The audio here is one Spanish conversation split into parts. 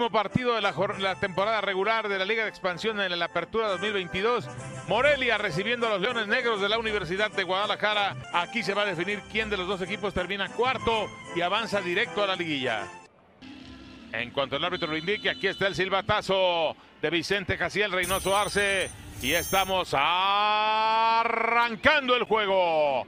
Último partido de la, temporada regular de la Liga de Expansión en la Apertura 2022. Morelia recibiendo a los Leones Negros de la Universidad de Guadalajara. Aquí se va a definir quién de los dos equipos termina cuarto y avanza directo a la liguilla. En cuanto el árbitro lo indique, aquí está el silbatazo de Vicente Jaciel Reynoso Arce. Y estamos arrancando el juego.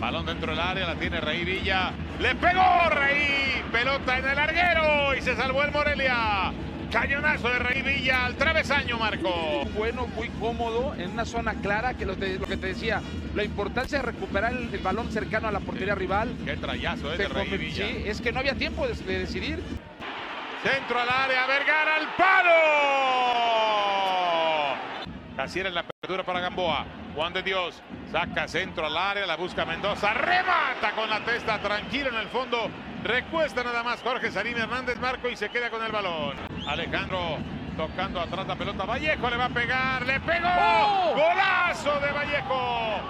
Balón dentro del área, la tiene Rey Villa. Le pegó Rey. Pelota en el larguero y se salvó el Morelia. Cañonazo de Rey Villa al travesaño, Marco. Bueno, muy cómodo, en una zona clara, que lo, lo que te decía, la importancia de recuperar el, el balón cercano a la portería rival. Qué trayazo eh, de Rey Villa. Sí, es que no había tiempo de, de decidir. Centro al área, Vergara al palo. Así era la apertura para Gamboa. Juan de Dios saca centro al área, la busca Mendoza, remata con la testa tranquilo en el fondo. Recuesta nada más Jorge Sarín Hernández Marco y se queda con el balón. Alejandro tocando atrás la pelota. Vallejo le va a pegar, le pegó. ¡Oh! Golazo de Vallejo.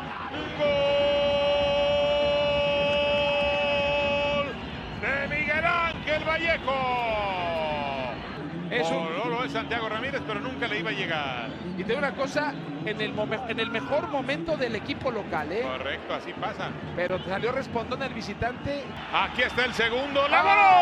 Gol de Miguel Ángel Vallejo. Es un... no, lo es Santiago Ramírez, pero nunca le iba a llegar. Y te digo una cosa, en el, en el mejor momento del equipo local, ¿eh? Correcto, así pasa. Pero salió respondón el visitante. Aquí está el segundo, ¡la voló!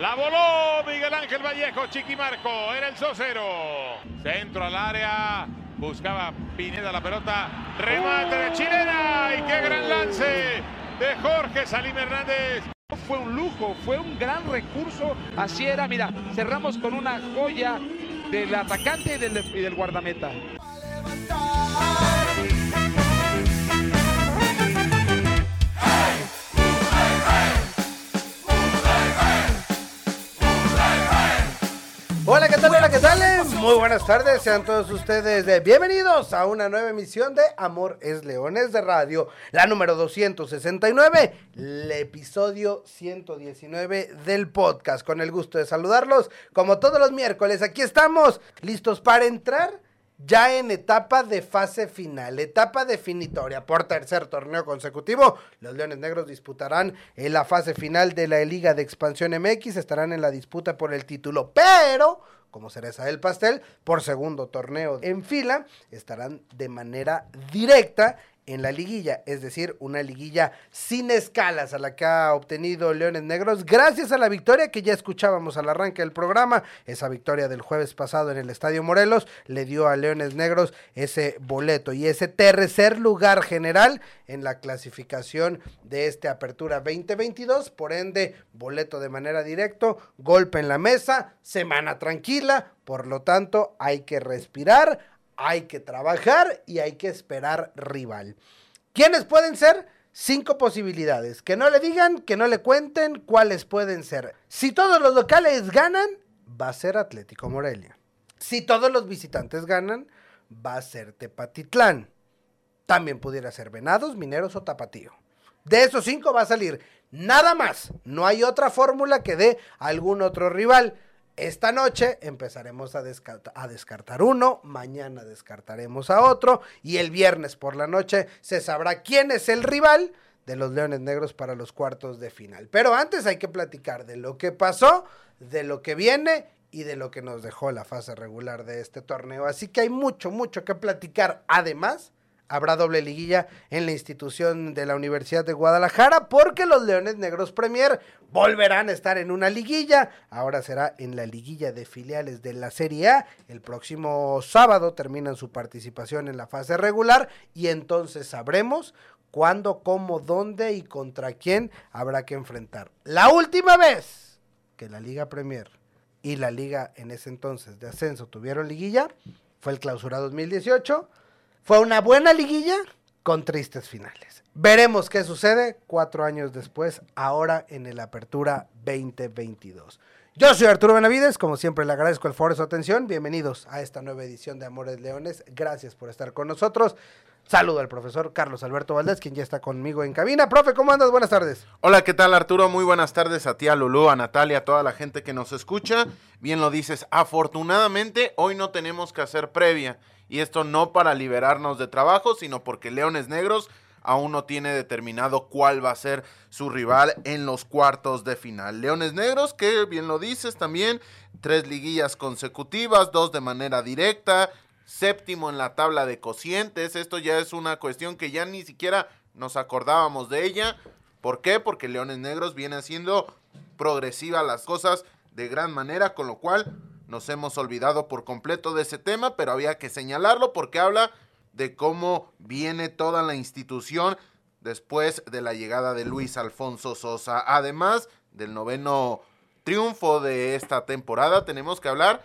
La voló Miguel Ángel Vallejo, Chiquimarco, era el sociero. Centro al área, buscaba Pineda la pelota, remate de chilena y qué gran lance de Jorge Salim Hernández. Fue un lujo, fue un gran recurso. Así era, mira, cerramos con una joya del atacante y del, y del guardameta. Muy buenas tardes, sean todos ustedes de bienvenidos a una nueva emisión de Amor es Leones de Radio, la número 269, el episodio 119 del podcast. Con el gusto de saludarlos, como todos los miércoles, aquí estamos, listos para entrar ya en etapa de fase final, etapa definitoria por tercer torneo consecutivo. Los Leones Negros disputarán en la fase final de la Liga de Expansión MX, estarán en la disputa por el título, pero como cereza del pastel, por segundo torneo en fila, estarán de manera directa en la liguilla, es decir, una liguilla sin escalas a la que ha obtenido Leones Negros gracias a la victoria que ya escuchábamos al arranque del programa, esa victoria del jueves pasado en el Estadio Morelos le dio a Leones Negros ese boleto y ese tercer lugar general en la clasificación de este Apertura 2022, por ende, boleto de manera directo, golpe en la mesa, semana tranquila, por lo tanto, hay que respirar, hay que trabajar y hay que esperar rival. ¿Quiénes pueden ser? Cinco posibilidades. Que no le digan, que no le cuenten cuáles pueden ser. Si todos los locales ganan, va a ser Atlético Morelia. Si todos los visitantes ganan, va a ser Tepatitlán. También pudiera ser Venados, Mineros o Tapatío. De esos cinco va a salir nada más. No hay otra fórmula que dé algún otro rival. Esta noche empezaremos a, a, descartar uno, mañana descartaremos a otro y el viernes por la noche se sabrá quién es el rival de los Leones Negros para los cuartos de final. Pero antes hay que platicar de lo que pasó, de lo que viene y de lo que nos dejó la fase regular de este torneo. Así que hay mucho, mucho que platicar. Además, habrá doble liguilla en la institución de la Universidad de Guadalajara porque los Leones Negros Premier volverán a estar en una liguilla. Ahora será en la liguilla de filiales de la Serie A. El próximo sábado terminan su participación en la fase regular y entonces sabremos cuándo, cómo, dónde y contra quién habrá que enfrentar. La última vez que la Liga Premier y la Liga en ese entonces de ascenso tuvieron liguilla fue el Clausura 2018 fue una buena liguilla con tristes finales. Veremos qué sucede cuatro años después, ahora en el Apertura 2022. Yo soy Arturo Benavides, como siempre le agradezco el foro de su atención. Bienvenidos a esta nueva edición de Amores Leones. Gracias por estar con nosotros. Saludo al profesor Carlos Alberto Valdés, quien ya está conmigo en cabina. Profe, ¿cómo andas? Buenas tardes. Hola, ¿qué tal Arturo? Muy buenas tardes a ti, a Lulú, a Natalia, a toda la gente que nos escucha. Bien lo dices, afortunadamente hoy no tenemos que hacer previa. Y esto no para liberarnos de trabajo, sino porque Leones Negros aún no tiene determinado cuál va a ser su rival en los cuartos de final. Leones Negros, que bien lo dices también, tres liguillas consecutivas, dos de manera directa, séptimo en la tabla de cocientes. Esto ya es una cuestión que ya ni siquiera nos acordábamos de ella. ¿Por qué? Porque Leones Negros viene haciendo progresiva las cosas de gran manera, con lo cual nos hemos olvidado por completo de ese tema, pero había que señalarlo porque habla de cómo viene toda la institución después de la llegada de Luis Alfonso Sosa. Además del noveno triunfo de esta temporada, tenemos que hablar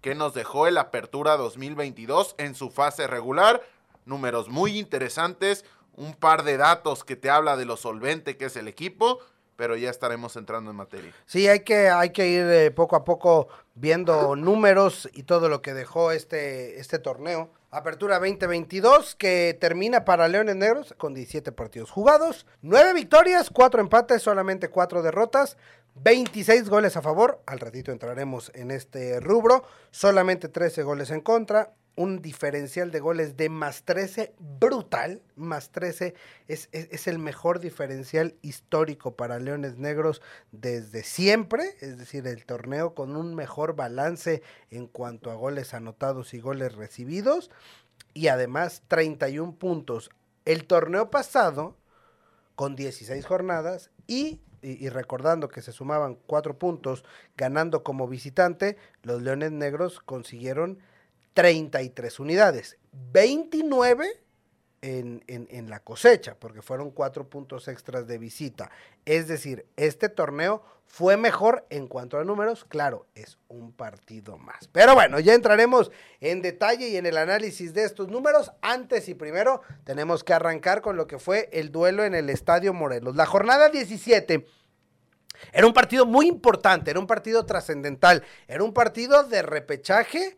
que nos dejó el Apertura 2022 en su fase regular. Números muy interesantes, un par de datos que te habla de lo solvente que es el equipo, pero ya estaremos entrando en materia. Sí, hay que, hay que ir eh, poco a poco viendo números y todo lo que dejó este, este torneo. Apertura 2022 que termina para Leones Negros con 17 partidos jugados, 9 victorias, 4 empates, solamente 4 derrotas, 26 goles a favor, al ratito entraremos en este rubro, solamente 13 goles en contra, un diferencial de goles de más 13 brutal, más 13 es, es, el mejor diferencial histórico para Leones Negros desde siempre, es decir, el torneo con un mejor balance en cuanto a goles anotados y goles recibidos, y además 31 puntos. El torneo pasado, con 16 jornadas y y, recordando que se sumaban cuatro puntos ganando como visitante, los Leones Negros consiguieron 33 unidades, 29 en, en, en, la cosecha, porque fueron cuatro puntos extras de visita. Es decir, este torneo fue mejor en cuanto a números, claro, es un partido más. Pero bueno, ya entraremos en detalle y en el análisis de estos números. Antes y primero tenemos que arrancar con lo que fue el duelo en el Estadio Morelos. La jornada 17 era un partido muy importante, era un partido trascendental, era un partido de repechaje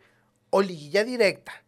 o liguilla directa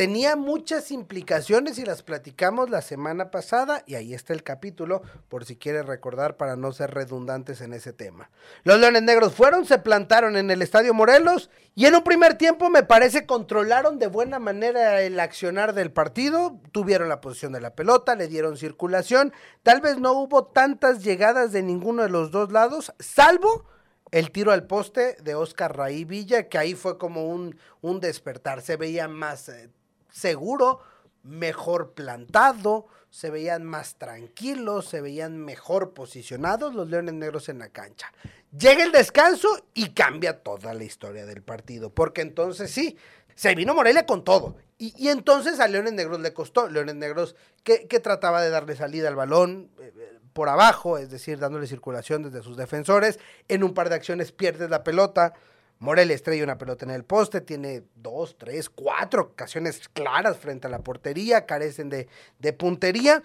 tenía muchas implicaciones y las platicamos la semana pasada y ahí está el capítulo por si quieres recordar para no ser redundantes en ese tema. Los Leones Negros fueron, se plantaron en el Estadio Morelos y en un primer tiempo me parece controlaron de buena manera el accionar del partido, tuvieron la posición de la pelota, le dieron circulación, tal vez no hubo tantas llegadas de ninguno de los dos lados, salvo el tiro al poste de Oscar Raí Villa, que ahí fue como un, un despertar, se veía más... Eh, seguro, mejor plantado, se veían más tranquilos, se veían mejor posicionados los Leones Negros en la cancha. Llega el descanso y cambia toda la historia del partido, porque entonces sí, se vino Morelia con todo. Y, entonces a Leones Negros le costó. Leones Negros que, trataba de darle salida al balón eh, eh, por abajo, es decir, dándole circulación desde sus defensores. En un par de acciones pierde la pelota Morelia estrella una pelota en el poste, tiene dos, tres, cuatro ocasiones claras frente a la portería, carecen de, puntería.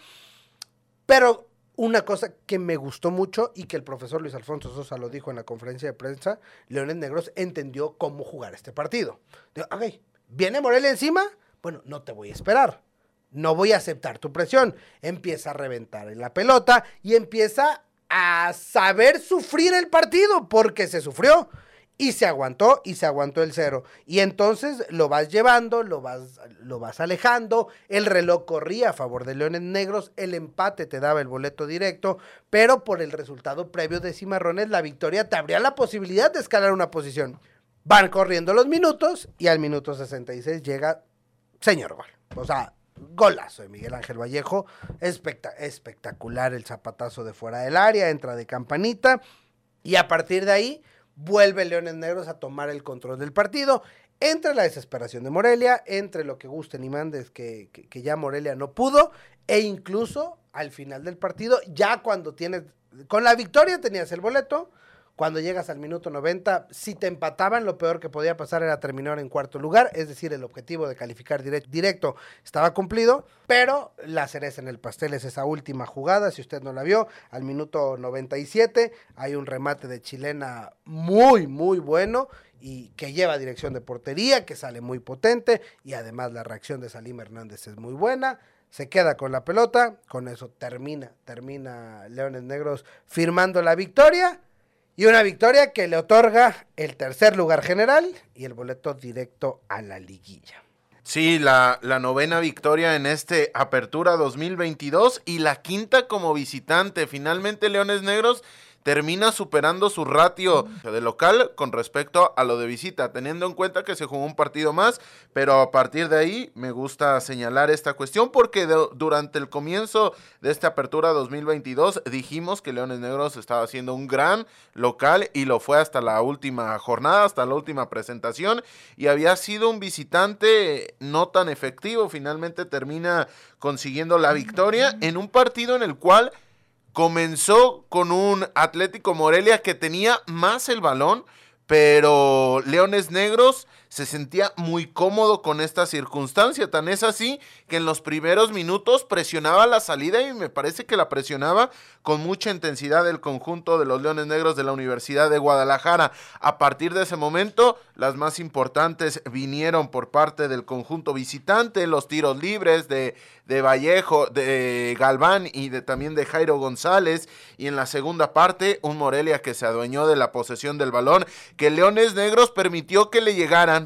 Pero una cosa que me gustó mucho y que el profesor Luis Alfonso Sosa lo dijo en la conferencia de prensa, Leones Negros entendió cómo jugar este partido. Digo, ok, ¿viene Morelia encima? Bueno, no te voy a esperar. No voy a aceptar tu presión. Empieza a reventar en la pelota y empieza a saber sufrir el partido porque se sufrió. Y se aguantó y se aguantó el cero. Y entonces lo vas llevando, lo vas, lo vas alejando. El reloj corría a favor de Leones Negros. El empate te daba el boleto directo. Pero por el resultado previo de Cimarrones, la victoria te abría la posibilidad de escalar una posición. Van corriendo los minutos y al minuto 66 llega señor gol. O sea, golazo de Miguel Ángel Vallejo. espectacular el zapatazo de fuera del área. Entra de campanita. Y a partir de ahí vuelve Leones Negros a tomar el control del partido. Entre la desesperación de Morelia, entre lo que gusten y mandes que, que, ya Morelia no pudo, e incluso al final del partido, ya cuando tienes, con la victoria tenías el boleto, Cuando llegas al minuto 90, si te empataban, lo peor que podía pasar era terminar en cuarto lugar, es decir, el objetivo de calificar direct- directo estaba cumplido, pero la cereza en el pastel es esa última jugada, si usted no la vio, al minuto 97 hay un remate de chilena muy, muy bueno y que lleva dirección de portería, que sale muy potente y además la reacción de Salim Hernández es muy buena. Se queda con la pelota, con eso termina, termina Leones Negros firmando la victoria y una victoria que le otorga el tercer lugar general y el boleto directo a la liguilla. Sí, la, la novena victoria en este Apertura 2022 y la quinta como visitante. Finalmente Leones Negros termina superando su ratio de local con respecto a lo de visita, teniendo en cuenta que se jugó un partido más, pero a partir de ahí me gusta señalar esta cuestión porque durante el comienzo de esta apertura 2022 dijimos que Leones Negros estaba haciendo un gran local y lo fue hasta la última jornada, hasta la última presentación y había sido un visitante no tan efectivo, finalmente termina consiguiendo la victoria en un partido en el cual comenzó con un Atlético Morelia que tenía más el balón, pero Leones Negros se sentía muy cómodo con esta circunstancia. Tan es así que en los primeros minutos presionaba la salida y me parece que la presionaba con mucha intensidad el conjunto de los Leones Negros de la Universidad de Guadalajara. A partir de ese momento, las más importantes vinieron por parte del conjunto visitante, los tiros libres de, de Vallejo, de Galván y de, también de Jairo González. Y en la segunda parte, un Morelia que se adueñó de la posesión del balón, que Leones Negros permitió que le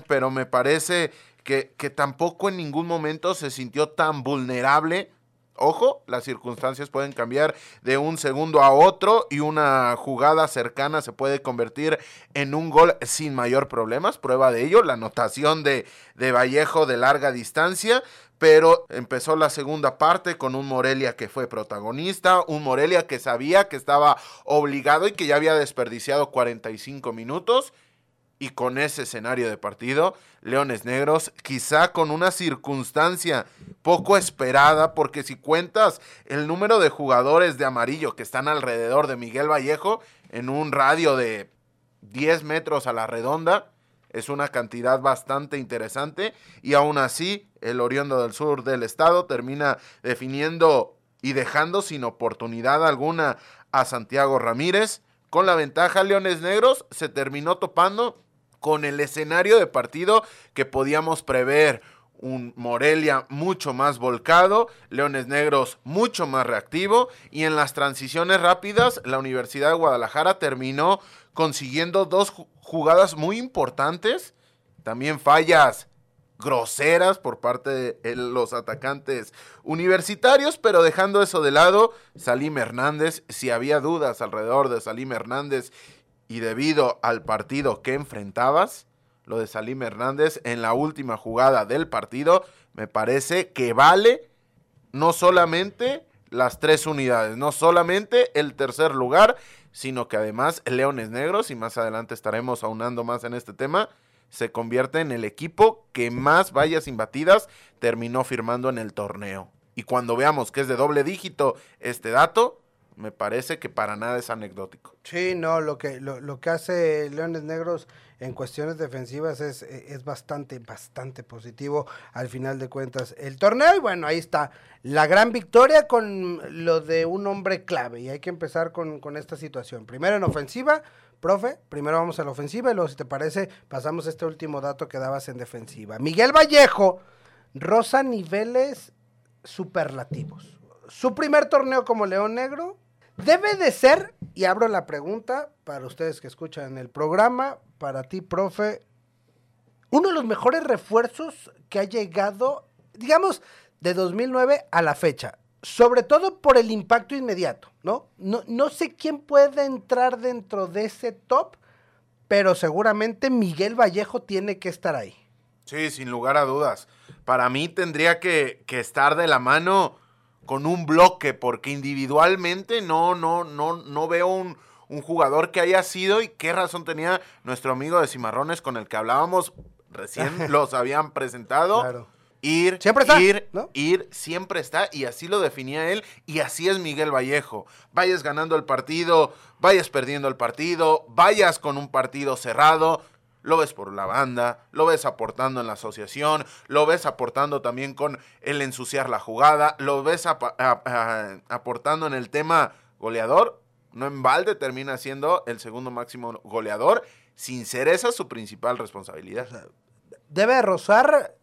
pero me parece que, que tampoco en ningún momento se sintió tan vulnerable. Ojo, las circunstancias pueden cambiar de un segundo a otro y una jugada cercana se puede convertir en un gol sin mayor problemas. Prueba de ello, la anotación de, de Vallejo de larga distancia. Pero empezó la segunda parte con un Morelia que fue protagonista, un Morelia que sabía que estaba obligado y que ya había desperdiciado 45 minutos y con ese escenario de partido, Leones Negros, quizá con una circunstancia poco esperada, porque si cuentas el número de jugadores de amarillo que están alrededor de Miguel Vallejo, en un radio de 10 metros a la redonda, es una cantidad bastante interesante, y aún así, el Oriondo del Sur del estado termina definiendo y dejando sin oportunidad alguna a Santiago Ramírez. Con la ventaja, Leones Negros se terminó topando con el escenario de partido que podíamos prever. Un Morelia mucho más volcado, Leones Negros mucho más reactivo y en las transiciones rápidas la Universidad de Guadalajara terminó consiguiendo dos ju- jugadas muy importantes, también fallas groseras por parte de los atacantes universitarios, pero dejando eso de lado, Salim Hernández, si había dudas alrededor de Salim Hernández y debido al partido que enfrentabas, lo de Salim Hernández en la última jugada del partido, me parece que vale no solamente las tres unidades, no solamente el tercer lugar, sino que además Leones Negros, y más adelante estaremos aunando más en este tema, se convierte en el equipo que más vallas imbatidas terminó firmando en el torneo. Y cuando veamos que es de doble dígito este dato, me parece que para nada es anecdótico. Sí, no, lo que, lo, lo que hace Leones Negros en cuestiones defensivas es, es bastante, bastante positivo al final de cuentas el torneo. Y bueno, ahí está la gran victoria con lo de un hombre clave. Y hay que empezar con, con esta situación. Primero en ofensiva, profe, primero vamos a la ofensiva y luego, si te parece, pasamos este último dato que dabas en defensiva. Miguel Vallejo roza niveles superlativos. Su primer torneo como León Negro debe de ser, y abro la pregunta para ustedes que escuchan el programa, para ti, profe, uno de los mejores refuerzos que ha llegado, digamos, de 2009 a la fecha. Sobre todo por el impacto inmediato, ¿no? No, no sé quién puede entrar dentro de ese top, pero seguramente Miguel Vallejo tiene que estar ahí. Sí, sin lugar a dudas. Para mí tendría que, que estar de la mano con un bloque, porque individualmente no, no, no, no veo un, un jugador que haya sido y qué razón tenía nuestro amigo de Cimarrones con el que hablábamos recién los habían presentado. Claro. Ir, Siempre está, ir, ¿no? ir, siempre está, y así lo definía él, y así es Miguel Vallejo. Vayas ganando el partido, vayas perdiendo el partido, vayas con un partido cerrado, lo ves por la banda, lo ves aportando en la asociación, lo ves aportando también con el ensuciar la jugada, lo ves aportando en el tema goleador. No en balde termina siendo el segundo máximo goleador, sin ser esa su principal responsabilidad. Debe rozar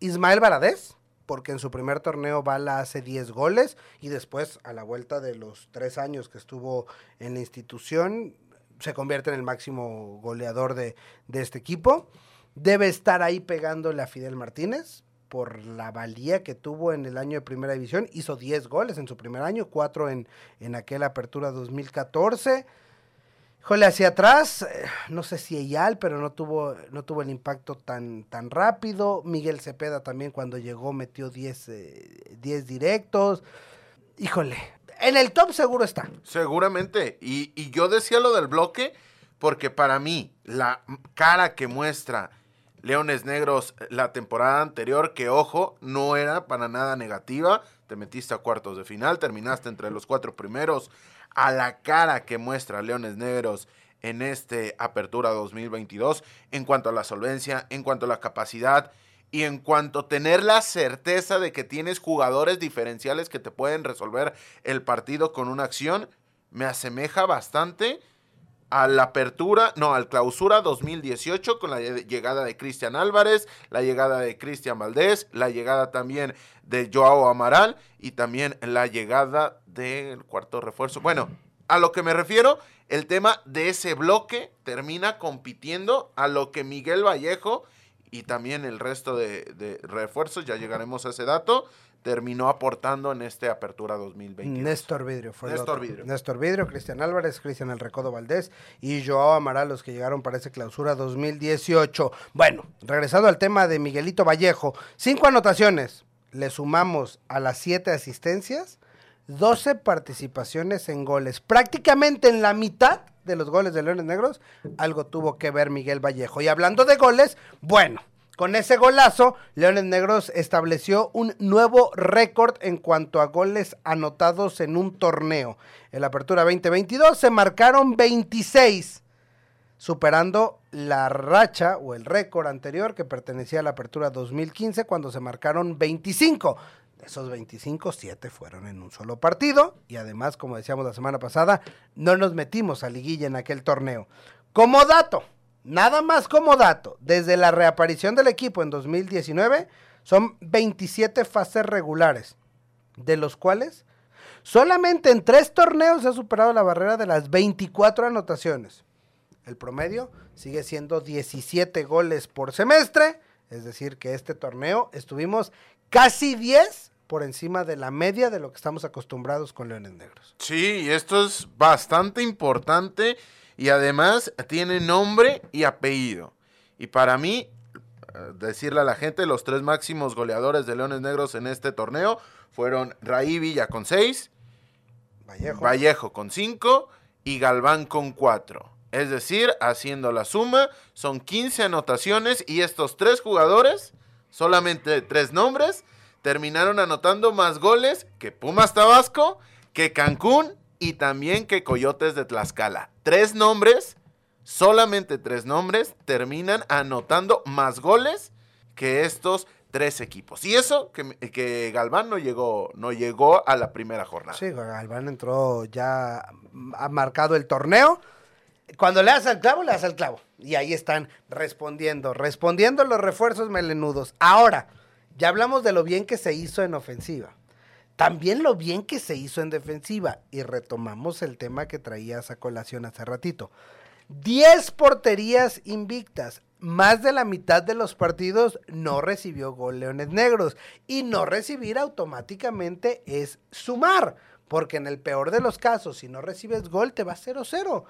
Ismael Varadez, porque en su primer torneo Bala hace 10 goles y después, a la vuelta de los tres años que estuvo en la institución, se convierte en el máximo goleador de, de este equipo. Debe estar ahí pegándole a Fidel Martínez por la valía que tuvo en el año de primera división. Hizo 10 goles en su primer año, 4 en, en aquella apertura 2014. Híjole, hacia atrás, eh, no sé si Eyal, pero no tuvo, no tuvo el impacto tan, tan rápido. Miguel Cepeda también cuando llegó metió 10 eh, 10 directos. Híjole, en el top seguro está. Seguramente. Y, y yo decía lo del bloque porque para mí la cara que muestra Leones Negros la temporada anterior, que ojo, no era para nada negativa. Te metiste a cuartos de final, terminaste entre los cuatro primeros. A la cara que muestra Leones Negros en este Apertura 2022, en cuanto a la solvencia, en cuanto a la capacidad y en cuanto a tener la certeza de que tienes jugadores diferenciales que te pueden resolver el partido con una acción, me asemeja bastante a la apertura, no, al clausura 2018 con la lle- llegada de Cristian Álvarez, la llegada de Cristian Valdés, la llegada también de Joao Amaral y también la llegada del cuarto refuerzo. Bueno, a lo que me refiero, el tema de ese bloque termina compitiendo a lo que Miguel Vallejo y también el resto de, de refuerzos, ya llegaremos a ese dato, terminó aportando en este Apertura 2020. Néstor Vidrio fue Néstor. Vidrio. Néstor Vidrio, Cristian Álvarez, Cristian El Recodo Valdés y Joao Amaral, los que llegaron para esa clausura 2018. Bueno, regresando al tema de Miguelito Vallejo, cinco anotaciones. Le sumamos a las siete asistencias, 12 participaciones en goles. Prácticamente en la mitad de los goles de Leones Negros, algo tuvo que ver Miguel Vallejo. Y hablando de goles, bueno, con ese golazo, Leones Negros estableció un nuevo récord en cuanto a goles anotados en un torneo. En la apertura 2022 se marcaron 26, superando la racha o el récord anterior que pertenecía a la apertura 2015 cuando se marcaron 25. Esos 25, 7 fueron en un solo partido y además, como decíamos la semana pasada, no nos metimos a liguilla en aquel torneo. Como dato, nada más como dato, desde la reaparición del equipo en 2019 son 27 fases regulares, de los cuales solamente en tres torneos se ha superado la barrera de las 24 anotaciones. El promedio sigue siendo 17 goles por semestre, es decir, que este torneo estuvimos casi 10 por encima de la media de lo que estamos acostumbrados con Leones Negros. Sí, y esto es bastante importante y además tiene nombre y apellido. Y para mí, eh, decirle a la gente, los tres máximos goleadores de Leones Negros en este torneo fueron Raí Villa con seis, Vallejo. Vallejo con cinco y Galván con cuatro. Es decir, haciendo la suma, son 15 anotaciones y estos tres jugadores, solamente tres nombres, terminaron anotando más goles que Pumas Tabasco, que Cancún y también que Coyotes de Tlaxcala. Tres nombres, solamente tres nombres, terminan anotando más goles que estos tres equipos. Y eso que, que Galván no llegó, no llegó a la primera jornada. Sí, Galván entró ya, ha marcado el torneo. Cuando le das al clavo, le das al clavo. Y ahí están respondiendo, respondiendo los refuerzos melenudos. Ahora, ya hablamos de lo bien que se hizo en ofensiva. También lo bien que se hizo en defensiva. Y retomamos el tema que traías a colación hace ratito. 10 porterías invictas. Más de la mitad de los partidos no recibió gol Leones Negros. Y no recibir automáticamente es sumar. Porque en el peor de los casos, si no recibes gol, te va 0-0.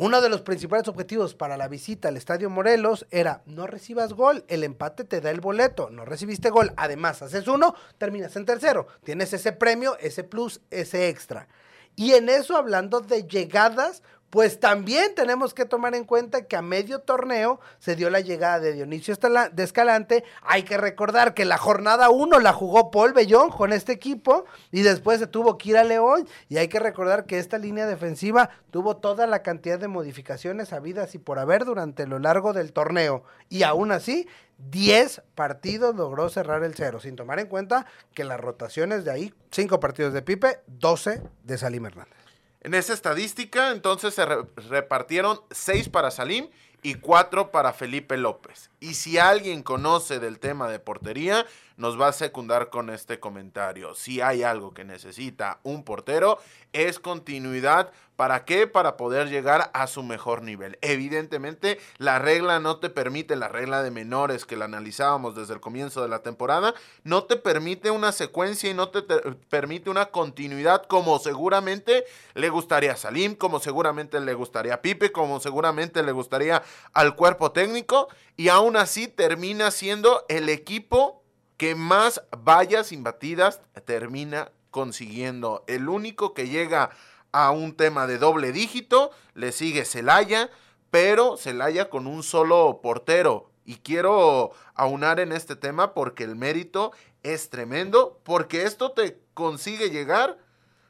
Uno de los principales objetivos para la visita al Estadio Morelos era no recibas gol, el empate te da el boleto, no recibiste gol, además haces uno, terminas en tercero, tienes ese premio, ese plus, ese extra. Y en eso hablando de llegadas pues también tenemos que tomar en cuenta que a medio torneo se dio la llegada de Dionisio de Escalante. Hay que recordar que la jornada 1 la jugó Paul Bellón con este equipo y después se tuvo que ir a León. Y hay que recordar que esta línea defensiva tuvo toda la cantidad de modificaciones habidas y por haber durante lo largo del torneo. Y aún así, 10 partidos logró cerrar el cero, sin tomar en cuenta que las rotaciones de ahí, 5 partidos de Pipe, 12 de Salim Hernández. En esa estadística, entonces se re- repartieron seis para Salim y cuatro para Felipe López. Y si alguien conoce del tema de portería, nos va a secundar con este comentario. Si hay algo que necesita un portero, es continuidad. ¿Para qué? Para poder llegar a su mejor nivel. Evidentemente, la regla no te permite, la regla de menores que la analizábamos desde el comienzo de la temporada, no te permite una secuencia y no te, te- permite una continuidad como seguramente le gustaría a Salim, como seguramente le gustaría a Pipe, como seguramente le gustaría al cuerpo técnico. Y aún así termina siendo el equipo que más vallas imbatidas termina consiguiendo. El único que llega a un tema de doble dígito, le sigue Celaya, pero Celaya con un solo portero. Y quiero aunar en este tema porque el mérito es tremendo, porque esto te consigue llegar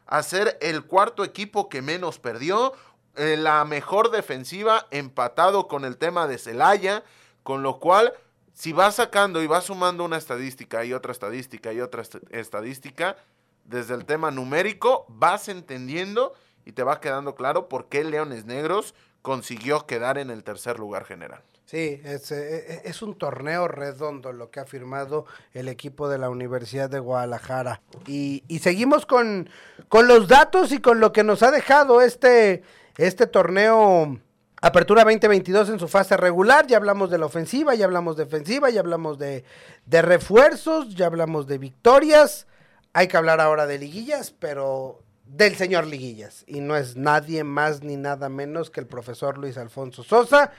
a ser el cuarto equipo que menos perdió, eh, la mejor defensiva empatado con el tema de Celaya, con lo cual si vas sacando y vas sumando una estadística y otra estadística y otra est- estadística, desde el tema numérico vas entendiendo y te va quedando claro por qué Leones Negros consiguió quedar en el tercer lugar general. Sí, es, eh, es un torneo redondo lo que ha firmado el equipo de la Universidad de Guadalajara. Y, y seguimos con, con los datos y con lo que nos ha dejado este, este torneo Apertura 2022 en su fase regular. Ya hablamos de la ofensiva, ya hablamos de defensiva, ya hablamos de, de refuerzos, ya hablamos de victorias. Hay que hablar ahora de liguillas, pero del señor Liguillas. Y no es nadie más ni nada menos que el profesor Luis Alfonso Sosa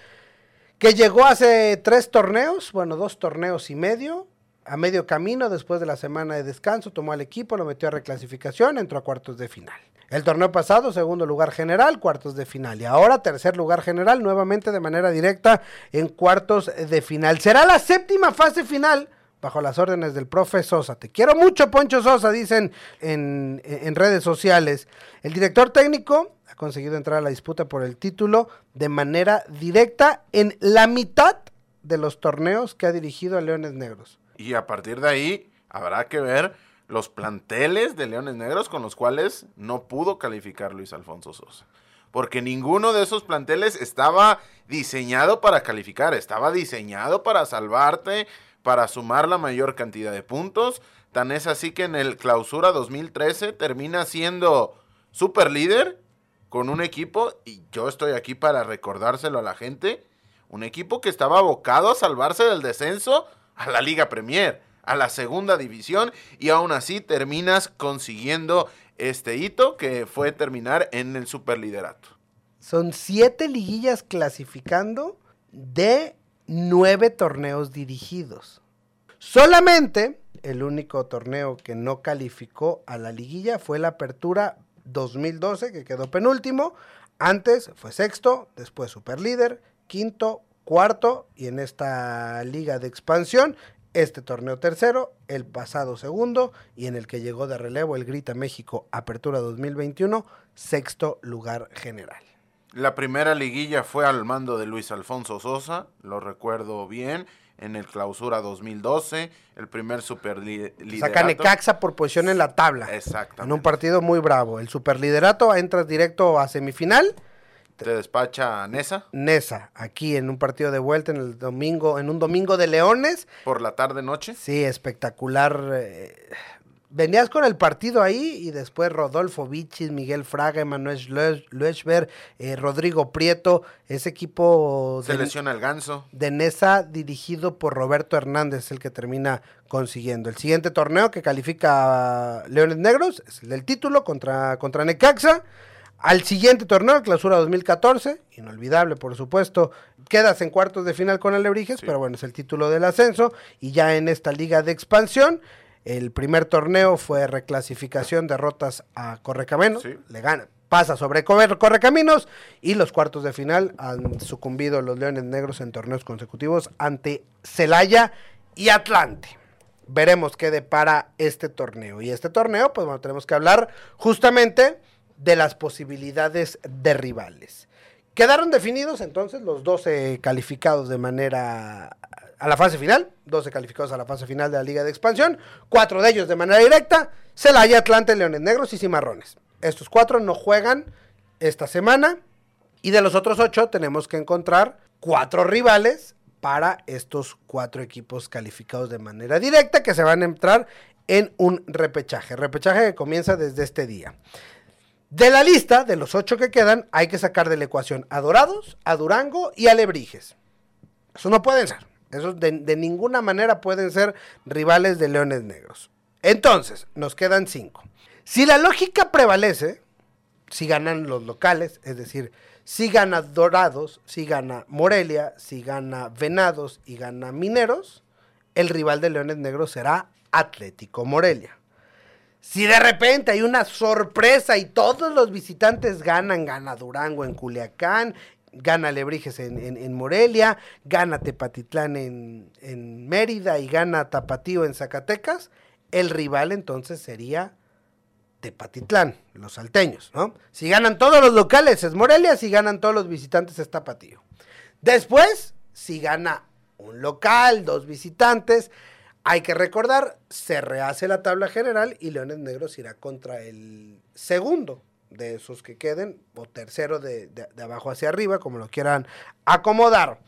que llegó hace tres torneos, bueno, dos torneos y medio, a medio camino después de la semana de descanso, tomó al equipo, lo metió a reclasificación, entró a cuartos de final. El torneo pasado, segundo lugar general, cuartos de final. Y ahora, tercer lugar general, nuevamente de manera directa en cuartos de final. Será la séptima fase final bajo las órdenes del profe Sosa. Te quiero mucho, Poncho Sosa, dicen en, en redes sociales. El director técnico ha conseguido entrar a la disputa por el título de manera directa en la mitad de los torneos que ha dirigido a Leones Negros. Y a partir de ahí habrá que ver los planteles de Leones Negros con los cuales no pudo calificar Luis Alfonso Sosa. Porque ninguno de esos planteles estaba diseñado para calificar, estaba diseñado para salvarte, para sumar la mayor cantidad de puntos. Tan es así que en el clausura 2013 termina siendo super líder con un equipo, y yo estoy aquí para recordárselo a la gente, un equipo que estaba abocado a salvarse del descenso a la Liga Premier, a la segunda división, y aún así terminas consiguiendo este hito que fue terminar en el superliderato. Son siete liguillas clasificando de nueve torneos dirigidos. Solamente el único torneo que no calificó a la liguilla fue la apertura 2012, que quedó penúltimo. Antes fue sexto, después superlíder, quinto, cuarto y en esta liga de expansión, este torneo tercero, el pasado segundo y en el que llegó de relevo el Grita México Apertura 2021, sexto lugar general. La primera liguilla fue al mando de Luis Alfonso Sosa, lo recuerdo bien, en el clausura 2012, el primer superliderato. Saca Necaxa por posición en la tabla. Exactamente. En un partido muy bravo. El superliderato entras directo a semifinal. Te despacha a Nesa Nesa, aquí en un partido de vuelta en el domingo, en un domingo de Leones. por la tarde-noche. Sí, espectacular. eh, Venías con el partido ahí y después Rodolfo Vichis, Miguel Fraga, Emanuel Luesber, eh, Rodrigo Prieto, ese equipo Se de, lesiona el ganso. de Nesa dirigido por Roberto Hernández, el que termina consiguiendo. El siguiente torneo que califica a Leones Negros es el del título contra, contra Necaxa. Al siguiente torneo, clausura 2014, inolvidable por supuesto, quedas en cuartos de final con Alebrijes, Sí. pero bueno, es el título del ascenso y ya en esta liga de expansión. El primer torneo fue reclasificación, derrotas a Correcameno, Sí. le gana, pasa sobre Corre- Correcaminos y los cuartos de final han sucumbido los Leones Negros en torneos consecutivos ante Celaya y Atlante. Veremos qué depara este torneo. Y este torneo, pues bueno, tenemos que hablar justamente de las posibilidades de rivales. Quedaron definidos entonces los 12 calificados de manera a la fase final, 12 calificados a la fase final de la Liga de Expansión, cuatro de ellos de manera directa, Celaya, Atlante, Leones Negros y Cimarrones. Estos cuatro no juegan esta semana y de los otros ocho tenemos que encontrar cuatro rivales para estos cuatro equipos calificados de manera directa que se van a entrar en un repechaje. Repechaje que comienza desde este día. De la lista de los ocho que quedan, hay que sacar de la ecuación a Dorados, a Durango y a Lebrijes. Eso no pueden ser. Esos de, de ninguna manera pueden ser rivales de Leones Negros. Entonces, nos quedan cinco. Si la lógica prevalece, si ganan los locales, es decir, si gana Dorados, si gana Morelia, si gana Venados y gana Mineros, el rival de Leones Negros será Atlético Morelia. Si de repente hay una sorpresa y todos los visitantes ganan, gana Durango en Culiacán, gana Lebrijes en, en- en Morelia, gana Tepatitlán en, en Mérida y gana Tapatío en Zacatecas, el rival entonces sería Tepatitlán, los salteños, ¿no? Si ganan todos los locales es Morelia, si ganan todos los visitantes es Tapatío. Después, si gana un local, dos visitantes, hay que recordar, se rehace la tabla general y Leones Negros irá contra el segundo de esos que queden, o tercero de, de- abajo hacia arriba, como lo quieran acomodar.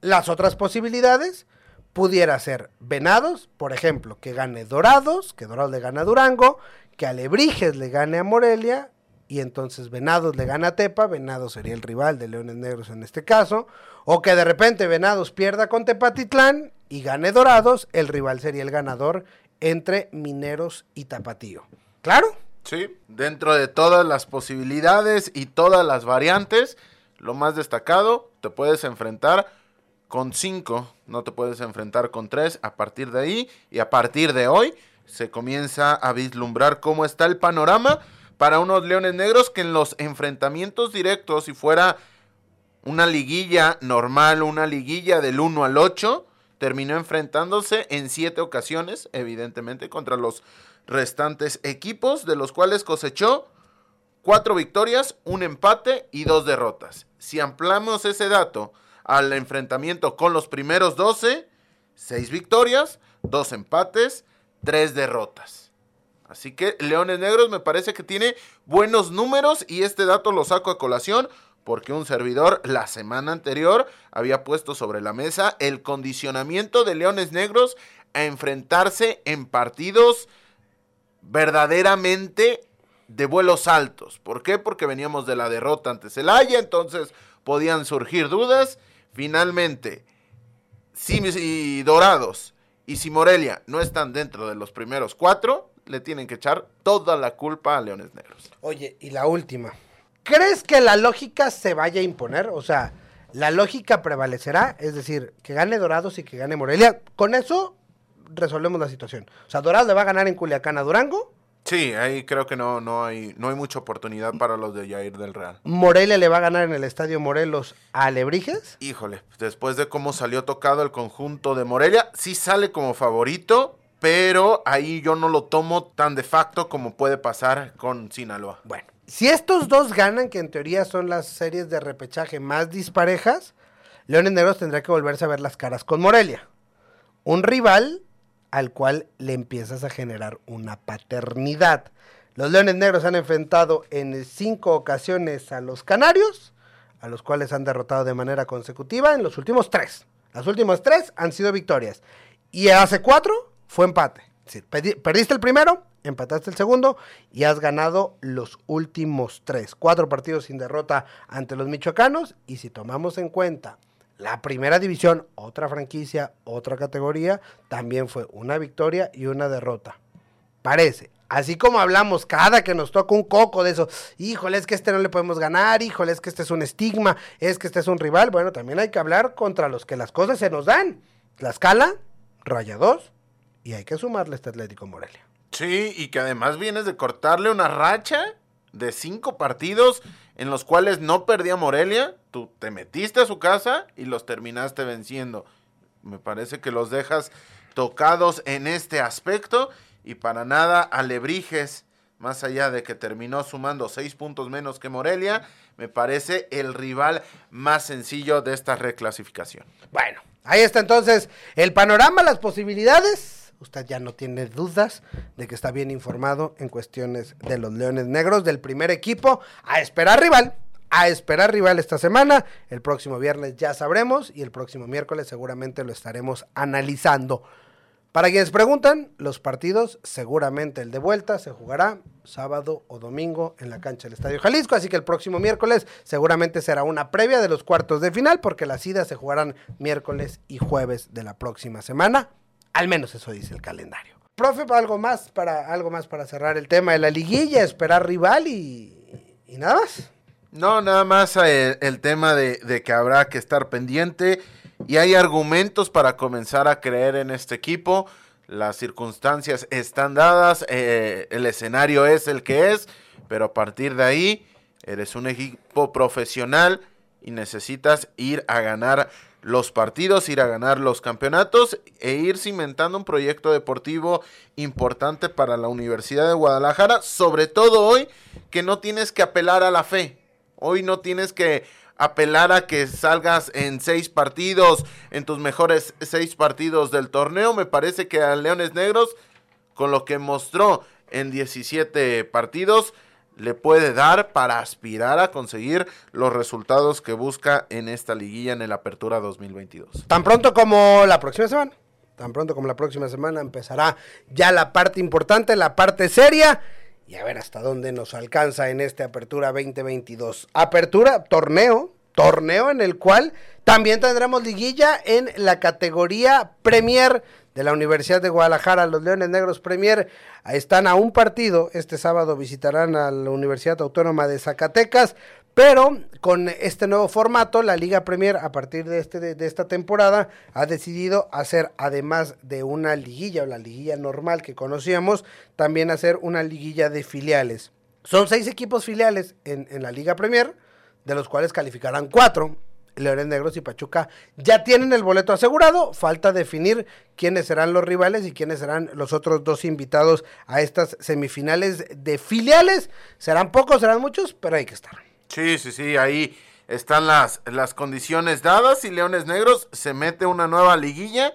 Las otras posibilidades pudiera ser Venados, por ejemplo, que gane Dorados, que Dorados le gane a Durango, que Alebrijes le gane a Morelia, y entonces Venados le gana a Tepa, Venados sería el rival de Leones Negros en este caso, o que de repente Venados pierda con Tepatitlán y gane Dorados, el rival sería el ganador entre Mineros y Tapatío. ¿Claro? Sí, dentro de todas las posibilidades y todas las variantes, lo más destacado, te puedes enfrentar con cinco, no te puedes enfrentar con tres a partir de ahí y a partir de hoy se comienza a vislumbrar cómo está el panorama para unos Leones Negros que en los enfrentamientos directos, si fuera una liguilla normal, una liguilla del 1 al 8, terminó enfrentándose en siete ocasiones, evidentemente, contra los restantes equipos, de los cuales cosechó cuatro victorias, un empate y dos derrotas. Si ampliamos ese dato al enfrentamiento con los primeros 12, seis victorias, dos empates, tres derrotas. Así que Leones Negros me parece que tiene buenos números y este dato lo saco a colación porque un servidor la semana anterior había puesto sobre la mesa el condicionamiento de Leones Negros a enfrentarse en partidos verdaderamente de vuelos altos. ¿Por qué? Porque veníamos de la derrota ante Celaya, entonces podían surgir dudas. Finalmente, si, si Dorados y si Morelia no están dentro de los primeros cuatro, le tienen que echar toda la culpa a Leones Negros. Oye, y la última. ¿Crees que la lógica se vaya a imponer? O sea, la lógica prevalecerá, es decir, que gane Dorados y que gane Morelia. Con eso resolvemos la situación. O sea, Dorados le va a ganar en Culiacán a Durango, Sí, ahí creo que no, no, hay, no hay mucha oportunidad para los de Jair del Real. Morelia le va a ganar en el Estadio Morelos a Alebrijes. Híjole, después de cómo salió tocado el conjunto de Morelia, sí sale como favorito, pero ahí yo no lo tomo tan de facto como puede pasar con Sinaloa. Bueno, si estos dos ganan, que en teoría son las series de repechaje más disparejas, Leones Negros tendrá que volverse a ver las caras con Morelia. Un rival al cual le empiezas a generar una paternidad. Los Leones Negros han enfrentado en cinco ocasiones a los Canarios, a los cuales han derrotado de manera consecutiva en los últimos tres. Las últimas tres han sido victorias. Y hace cuatro fue empate. Pedi- perdiste el primero, empataste el segundo y has ganado los últimos tres. Cuatro partidos sin derrota ante los michoacanos. Y si tomamos en cuenta la primera división, otra franquicia, otra categoría, también fue una victoria y una derrota. Parece. Así como hablamos cada que nos toca un coco de eso, híjole, es que este no le podemos ganar, híjole, es que este es un estigma, es que este es un rival. Bueno, también hay que hablar contra los que las cosas se nos dan. Tlaxcala, Rayados, y hay que sumarle este Atlético Morelia. Sí, y que además vienes de cortarle una racha de cinco partidos en los cuales no perdía Morelia, tú te metiste a su casa y los terminaste venciendo. Me parece que los dejas tocados en este aspecto y para nada Alebrijes, más allá de que terminó sumando seis puntos menos que Morelia, me parece el rival más sencillo de esta reclasificación. Bueno, ahí está entonces el panorama, las posibilidades. Usted ya no tiene dudas de que está bien informado en cuestiones de los Leones Negros del primer equipo. A esperar rival, a esperar rival esta semana. El próximo viernes ya sabremos y el próximo miércoles seguramente lo estaremos analizando. Para quienes preguntan, los partidos, seguramente el de vuelta se jugará sábado o domingo en la cancha del Estadio Jalisco, así que el próximo miércoles seguramente será una previa de los cuartos de final, porque las idas se jugarán miércoles y jueves de la próxima semana, al menos eso dice el calendario. Profe, algo más para, algo más para cerrar el tema de la liguilla, esperar rival y, nada más. No, nada más eh, el, tema de, de que habrá que estar pendiente y hay argumentos para comenzar a creer en este equipo. Las circunstancias están dadas, eh, el escenario es el que es, pero a partir de ahí eres un equipo profesional y necesitas ir a ganar los partidos, ir a ganar los campeonatos e ir cimentando un proyecto deportivo importante para la Universidad de Guadalajara, sobre todo hoy que no tienes que apelar a la fe, hoy no tienes que apelar a que salgas en seis partidos, en tus mejores seis partidos del torneo. Me parece que a Leones Negros, con lo que mostró en 17 partidos, le puede dar para aspirar a conseguir los resultados que busca en esta liguilla en el Apertura 2022. Tan pronto como la próxima semana. Tan pronto como la próxima semana empezará ya la parte importante, la parte seria y a ver hasta dónde nos alcanza en esta apertura 2022. Apertura, torneo, torneo en el cual también tendremos liguilla en la categoría Premier de la Universidad de Guadalajara. Los Leones Negros Premier están a un partido. Este sábado visitarán a la Universidad Autónoma de Zacatecas. Pero con este nuevo formato, la Liga Premier a partir de, este, de, esta temporada ha decidido hacer, además de una liguilla o la liguilla normal que conocíamos, también hacer una liguilla de filiales. Son seis equipos filiales en, en la Liga Premier, de los cuales calificarán cuatro. Leones Negros y Pachuca ya tienen el boleto asegurado. Falta definir quiénes serán los rivales y quiénes serán los otros dos invitados a estas semifinales de filiales. Serán pocos, serán muchos, pero hay que estar. Sí, sí, sí, ahí están las, las condiciones dadas y Leones Negros se mete una nueva liguilla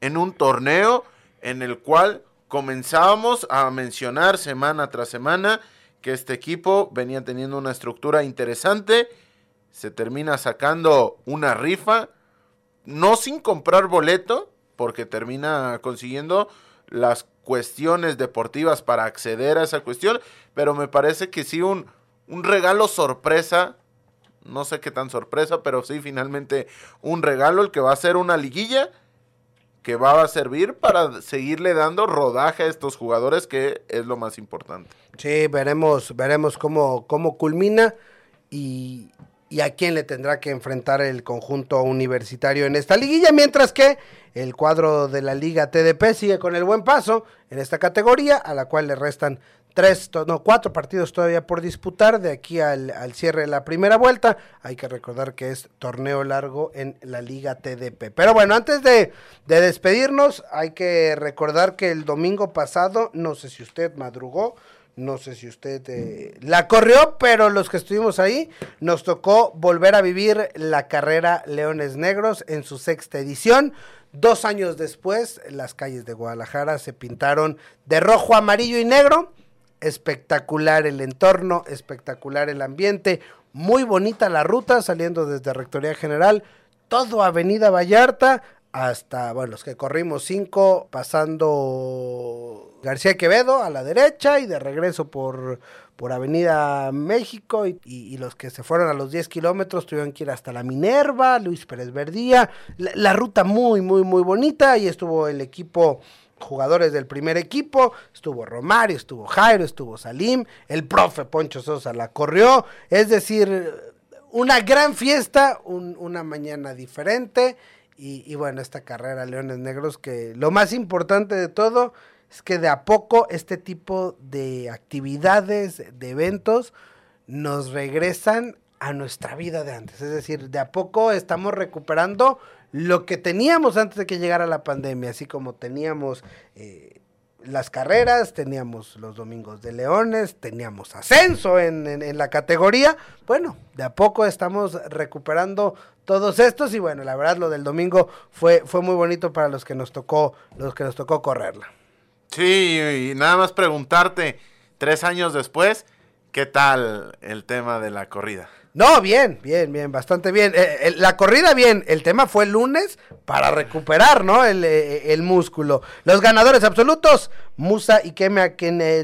en un torneo en el cual comenzábamos a mencionar semana tras semana que este equipo venía teniendo una estructura interesante, se termina sacando una rifa, no sin comprar boleto, porque termina consiguiendo las cuestiones deportivas para acceder a esa cuestión, pero me parece que sí un, un regalo sorpresa, no sé qué tan sorpresa, pero sí finalmente un regalo el que va a ser una liguilla que va a servir para seguirle dando rodaje a estos jugadores que es lo más importante. Sí, veremos, veremos cómo, cómo culmina y, y a quién le tendrá que enfrentar el conjunto universitario en esta liguilla, mientras que el cuadro de la Liga TDP sigue con el buen paso en esta categoría, a la cual le restan tres, no, cuatro partidos todavía por disputar de aquí al, al, cierre de la primera vuelta. Hay que recordar que es torneo largo en la Liga TDP. Pero bueno, antes de, de despedirnos, hay que recordar que el domingo pasado, no sé si usted madrugó, no sé si usted eh, la corrió, pero los que estuvimos ahí nos tocó volver a vivir la carrera Leones Negros en su sexta edición. Dos años después, las calles de Guadalajara se pintaron de rojo, amarillo y negro. Espectacular el entorno, espectacular el ambiente, muy bonita la ruta saliendo desde Rectoría General, todo Avenida Vallarta hasta, bueno, los que corrimos cinco, pasando García Quevedo a la derecha y de regreso por, por Avenida México y, los que se fueron a los 10 kilómetros tuvieron que ir hasta la Minerva, Luis Pérez Verdía, la, ruta muy, muy, muy bonita y estuvo el equipo jugadores del primer equipo, estuvo Romario, estuvo Jairo, estuvo Salim, el profe Poncho Sosa la corrió, es decir, una gran fiesta, un, una mañana diferente y, y, bueno, esta carrera Leones Negros que lo más importante de todo es que de a poco este tipo de actividades, de eventos, nos regresan a nuestra vida de antes. Es decir, de a poco estamos recuperando lo que teníamos antes de que llegara la pandemia, así como teníamos eh, las carreras, teníamos los domingos de leones, teníamos ascenso en, en, en, la categoría. Bueno, de a poco estamos recuperando todos estos y bueno, la verdad lo del domingo fue, fue muy bonito para los que nos tocó, los que nos tocó correrla. Sí, y nada más preguntarte, tres años después, ¿qué tal el tema de la corrida? No, bien, bien, bien, bastante bien. Eh, eh, la corrida bien, el tema fue el lunes para recuperar, ¿no? El, eh, el músculo. Los ganadores absolutos, Musa Ikeme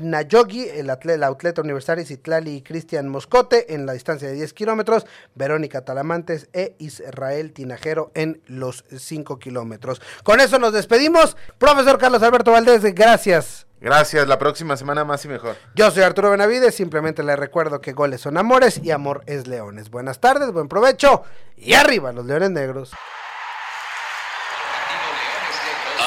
Nayogi, el atleta, el atleta universitario Citlali y Cristian Moscote en la distancia de 10 kilómetros, Verónica Talamantes e Israel Tinajero en los 5 kilómetros. Con eso nos despedimos. Profesor Carlos Alberto Valdés, gracias. Gracias, la próxima semana más y mejor. Yo soy Arturo Benavides, simplemente les recuerdo que goles son amores y amor es leones. Buenas tardes, buen provecho y arriba los leones negros.